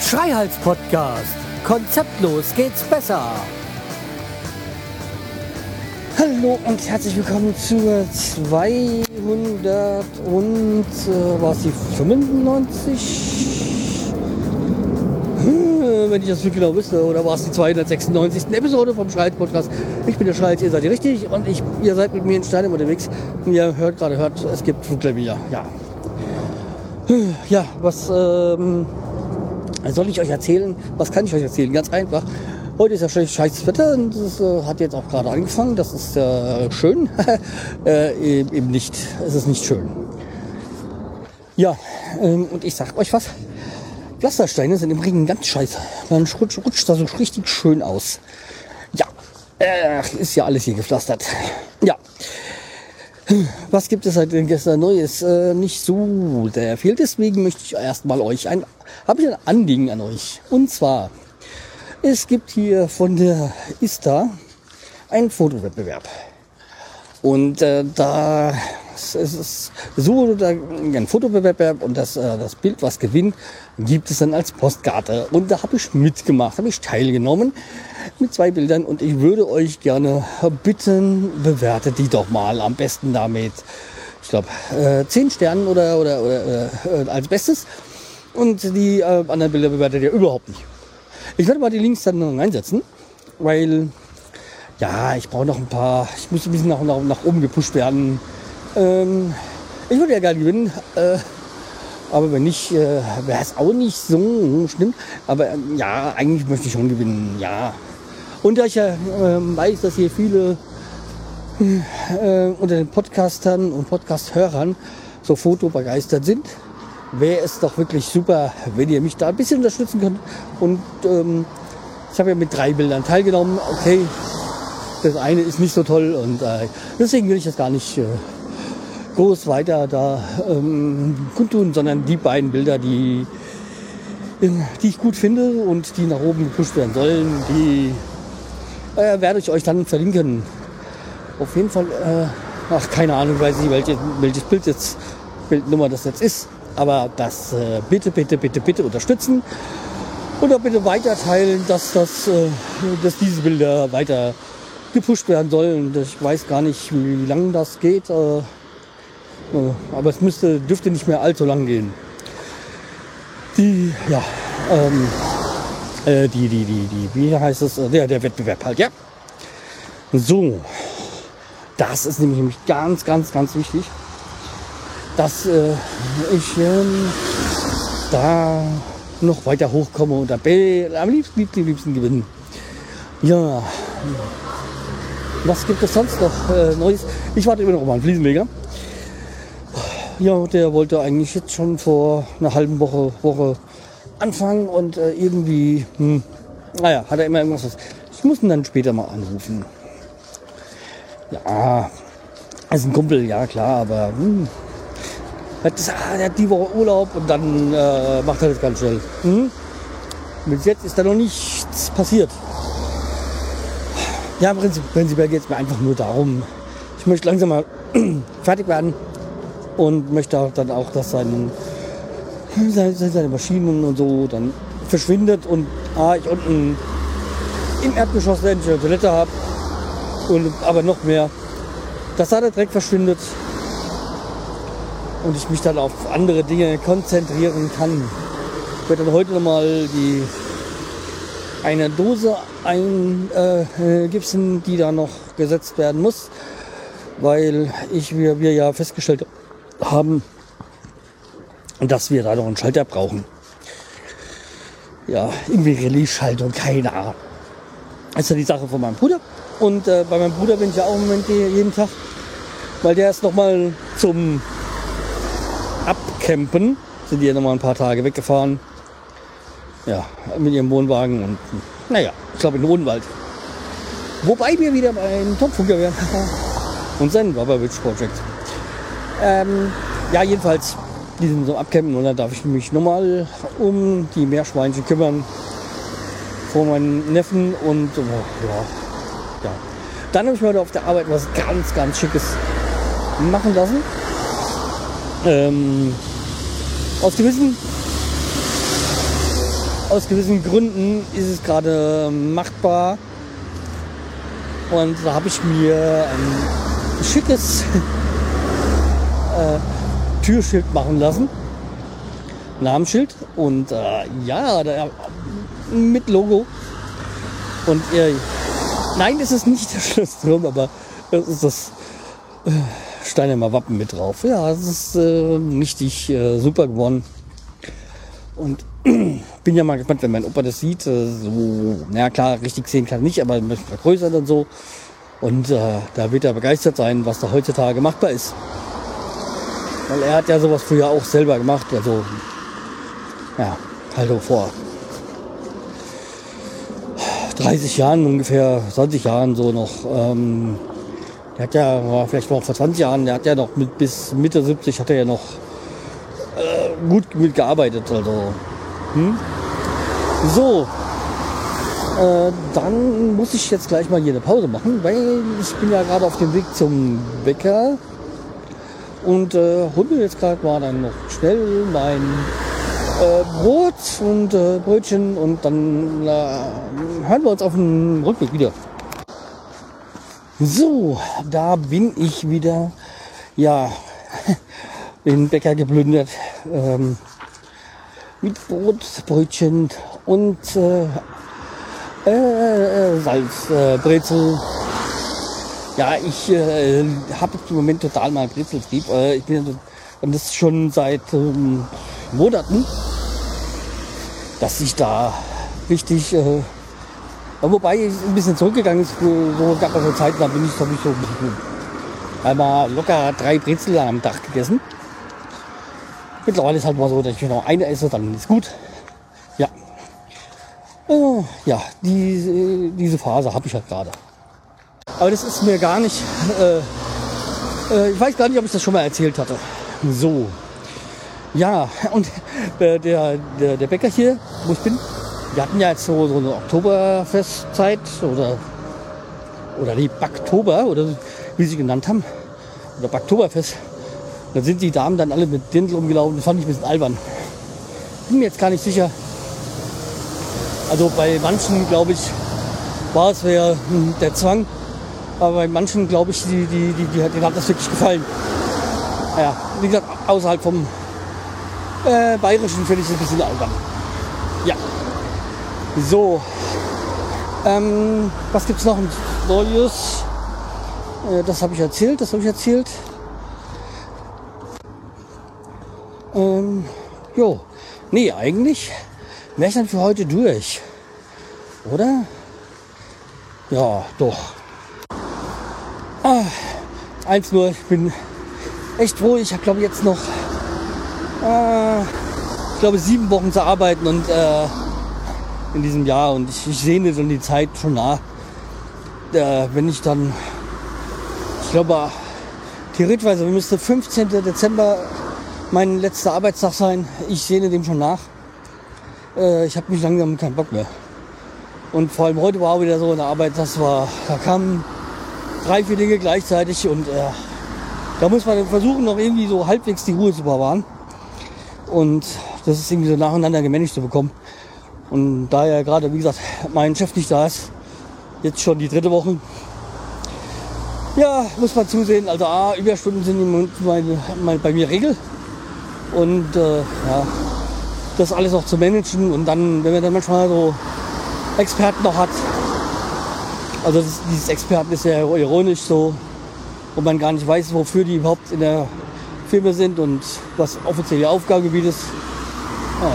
Schreihals Podcast. Konzeptlos geht's besser. Hallo und herzlich willkommen zur 200 und äh, war es die 95? Wenn ich das wirklich genau wüsste, oder war es die 296. Episode vom Schreihals Podcast? Ich bin der Schreihals, ihr seid ihr richtig und ich, ihr seid mit mir in Steinem unterwegs. Und ihr hört gerade, hört, es gibt Flugklavier. Ja. Ja, was ähm, soll ich euch erzählen? Was kann ich euch erzählen? Ganz einfach. Heute ist ja scheiß Wetter und es äh, hat jetzt auch gerade angefangen. Das ist äh, schön. äh, eben nicht. Es ist nicht schön. Ja, ähm, und ich sag euch was. Pflastersteine sind im Regen ganz scheiße. Man rutscht, rutscht da so richtig schön aus. Ja, äh, ist ja alles hier gepflastert. Ja. Was gibt es seit gestern Neues? Äh, nicht so sehr viel. Deswegen möchte ich erstmal euch ein, habe ich ein Anliegen an euch. Und zwar, es gibt hier von der ISTA einen Fotowettbewerb. Und äh, da es ist so da, ein Fotowettbewerb und das, äh, das Bild, was gewinnt, gibt es dann als Postkarte. Und da habe ich mitgemacht, habe ich teilgenommen mit zwei Bildern und ich würde euch gerne bitten, bewertet die doch mal am besten damit, ich glaube, äh, 10 Sternen oder, oder, oder äh, als Bestes. Und die äh, anderen Bilder bewertet ihr überhaupt nicht. Ich werde mal die Links dann noch einsetzen, weil ja, ich brauche noch ein paar, ich muss ein bisschen nach, nach, nach oben gepusht werden. Ähm, ich würde ja gerne gewinnen, äh, aber wenn nicht, äh, wäre es auch nicht so schlimm. Aber äh, ja, eigentlich möchte ich schon gewinnen, ja. Und da ich ja äh, weiß, dass hier viele äh, unter den Podcastern und Podcast-Hörern so fotobegeistert sind, wäre es doch wirklich super, wenn ihr mich da ein bisschen unterstützen könnt. Und ähm, ich habe ja mit drei Bildern teilgenommen. Okay, das eine ist nicht so toll und äh, deswegen will ich das gar nicht äh, groß weiter da ähm, kundtun, sondern die beiden Bilder, die, die ich gut finde und die nach oben gepusht werden sollen, die äh, werde ich euch dann verlinken. Auf jeden Fall, äh, ach keine Ahnung, weiß nicht, welche, welches Bild jetzt, Bildnummer das jetzt ist, aber das äh, bitte, bitte, bitte, bitte unterstützen oder bitte weiterteilen, dass, das, äh, dass diese Bilder weiter gepusht werden sollen. Ich weiß gar nicht, wie lange das geht, äh, äh, aber es müsste, dürfte nicht mehr allzu lang gehen. Die, ja, ähm, äh, die, die, die, die, wie heißt es? Der, der Wettbewerb halt, ja. So, das ist nämlich ganz, ganz, ganz wichtig, dass äh, ich ähm, da noch weiter hochkomme und am liebsten, liebsten, liebsten gewinnen. Ja, was gibt es sonst noch äh, Neues? Ich warte immer noch auf meinen Fliesenleger. Ja, der wollte eigentlich jetzt schon vor einer halben Woche, Woche anfangen und äh, irgendwie, hm, naja, hat er immer irgendwas. Was, ich muss ihn dann später mal anrufen. Ja, ist ein Kumpel, ja klar, aber hm, hat, ah, hat die Woche Urlaub und dann äh, macht er das ganz schnell. Hm? Bis jetzt ist da noch nichts passiert. Ja, prinzipiell geht es mir einfach nur darum, ich möchte langsam mal fertig werden und möchte dann auch, dass sein, seine Maschinen und so dann verschwindet und ah, ich unten im Erdgeschoss endlich eine Toilette habe und aber noch mehr, dass da der Dreck verschwindet und ich mich dann auf andere Dinge konzentrieren kann. Ich werde dann heute nochmal die eine Dose eingipsen, äh, die da noch gesetzt werden muss, weil ich, wir, wir ja festgestellt haben, dass wir da noch einen Schalter brauchen. Ja, irgendwie Relais-Schaltung, keine Ahnung. Das ist ja die Sache von meinem Bruder. Und äh, bei meinem Bruder bin ich ja auch im Moment jeden Tag, weil der ist noch mal zum Abcampen, sind die ja noch mal ein paar Tage weggefahren ja, mit ihrem Wohnwagen und naja, ich glaube in den Odenwald. Wobei wir wieder beim Topfunker wären und seinen Rubber Witch Project. Ähm, ja, jedenfalls, die sind so abcampen und dann darf ich mich nochmal um die Meerschweinchen kümmern vor meinen Neffen und oh, ja, ja. Dann habe ich mir heute auf der Arbeit was ganz, ganz Schickes machen lassen. Ähm, aus gewissen aus gewissen Gründen ist es gerade machbar. Und da habe ich mir ein schickes äh, Türschild machen lassen. Namensschild. Und äh, ja, da, mit Logo. Und äh, nein, es ist nicht der Schlossturm, aber es ist das äh, Steinheimer Wappen mit drauf. Ja, es ist äh, richtig äh, super geworden. Und bin ja mal gespannt, wenn mein Opa das sieht. Äh, so, na klar, richtig sehen kann er nicht, aber vergrößert und so. Und äh, da wird er begeistert sein, was da heutzutage machbar ist. Weil er hat ja sowas früher auch selber gemacht. Also, ja, halt vor 30 Jahren ungefähr, 20 Jahren so noch. Ähm, der hat ja, vielleicht noch vor 20 Jahren, der hat ja noch mit, bis Mitte 70 hat er ja noch gut mitgearbeitet. Also hm? So, äh, dann muss ich jetzt gleich mal hier eine Pause machen, weil ich bin ja gerade auf dem Weg zum Bäcker und äh, hol mir jetzt gerade mal dann noch schnell mein äh, Brot und äh, Brötchen und dann äh, hören wir uns auf dem Rückweg wieder. So, da bin ich wieder. Ja, den Bäcker geplündert. Ähm, mit Brot, Brötchen und äh, äh, Salz, äh, Brezel. Ja, ich äh, habe im Moment total mal Brezeltrieb. Äh, ich bin und das schon seit ähm, Monaten, dass ich da richtig, äh, wobei ich ein bisschen zurückgegangen ist, so gab es so Zeiten, da bin ich, habe ich so einmal locker drei Brezel am Tag gegessen. Mittlerweile ist halt mal so, dass ich noch eine esse, dann ist gut. Ja. Äh, ja, die, diese Phase habe ich halt gerade. Aber das ist mir gar nicht. Äh, äh, ich weiß gar nicht, ob ich das schon mal erzählt hatte. So. Ja, und äh, der, der, der Bäcker hier, wo ich bin, wir hatten ja jetzt so, so eine Oktoberfestzeit oder, oder die Backtober, oder wie sie genannt haben. Oder Backtoberfest. Da sind die Damen dann alle mit Dirndl rumgelaufen. Das fand ich ein bisschen albern. Bin mir jetzt gar nicht sicher. Also bei manchen, glaube ich, war es wär, hm, der Zwang. Aber bei manchen, glaube ich, die, die, die, die, denen hat das wirklich gefallen. Ja, wie gesagt, außerhalb vom äh, Bayerischen finde ich es ein bisschen albern. Ja. So. Ähm, was es noch Neues? Äh, das habe ich erzählt, das habe ich erzählt. Ähm, jo. Nee, eigentlich wäre ich dann für heute durch. Oder? Ja, doch. Ah, eins nur, ich bin echt froh. Ich habe, glaube jetzt noch, äh, ich glaube, sieben Wochen zu arbeiten und äh, in diesem Jahr. Und ich, ich sehne dann die Zeit schon nach. Äh, wenn ich dann, ich glaube, theoretisch müsste 15. Dezember mein letzter Arbeitstag sein. Ich sehne dem schon nach. Äh, ich habe mich langsam keinen Bock mehr. Und vor allem heute war auch wieder so eine Arbeit, das war, da kamen drei, vier Dinge gleichzeitig und äh, da muss man versuchen, noch irgendwie so halbwegs die Ruhe zu bewahren. Und das ist irgendwie so nacheinander gemanagt zu bekommen. Und da ja gerade, wie gesagt, mein Chef nicht da ist, jetzt schon die dritte Woche, ja, muss man zusehen. Also A, Überstunden sind meine, meine, bei mir Regel. Und äh, ja, das alles auch zu managen und dann, wenn man dann manchmal so Experten noch hat, also das, dieses Experten ist ja ironisch so, wo man gar nicht weiß, wofür die überhaupt in der Firma sind und was offiziell ihr Aufgabengebiet ist. Ja.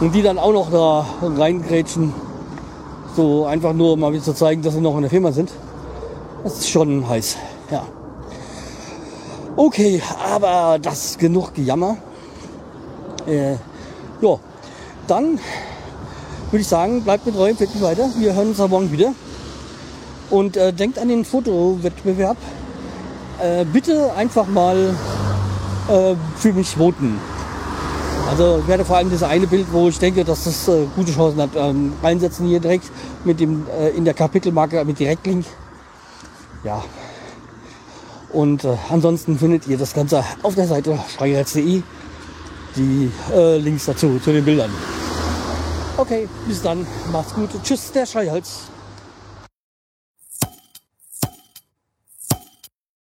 Und die dann auch noch da reingrätschen, so einfach nur mal wieder zu zeigen, dass sie noch in der Firma sind. Das ist schon heiß, ja. Okay, aber das genug Gejammer. Äh, ja, dann würde ich sagen, bleibt mit treu, fällt weiter. Wir hören uns am Morgen wieder. Und äh, denkt an den Fotowettbewerb. Äh, bitte einfach mal äh, für mich voten. Also ich werde vor allem das eine Bild, wo ich denke, dass das äh, gute Chancen hat, ähm, reinsetzen hier direkt mit dem äh, in der Kapitelmarke mit Direktlink. Ja. Und äh, ansonsten findet ihr das Ganze auf der Seite schreihals.de. Die äh, Links dazu, zu den Bildern. Okay, bis dann. Macht's gut. Tschüss, der Schreihals.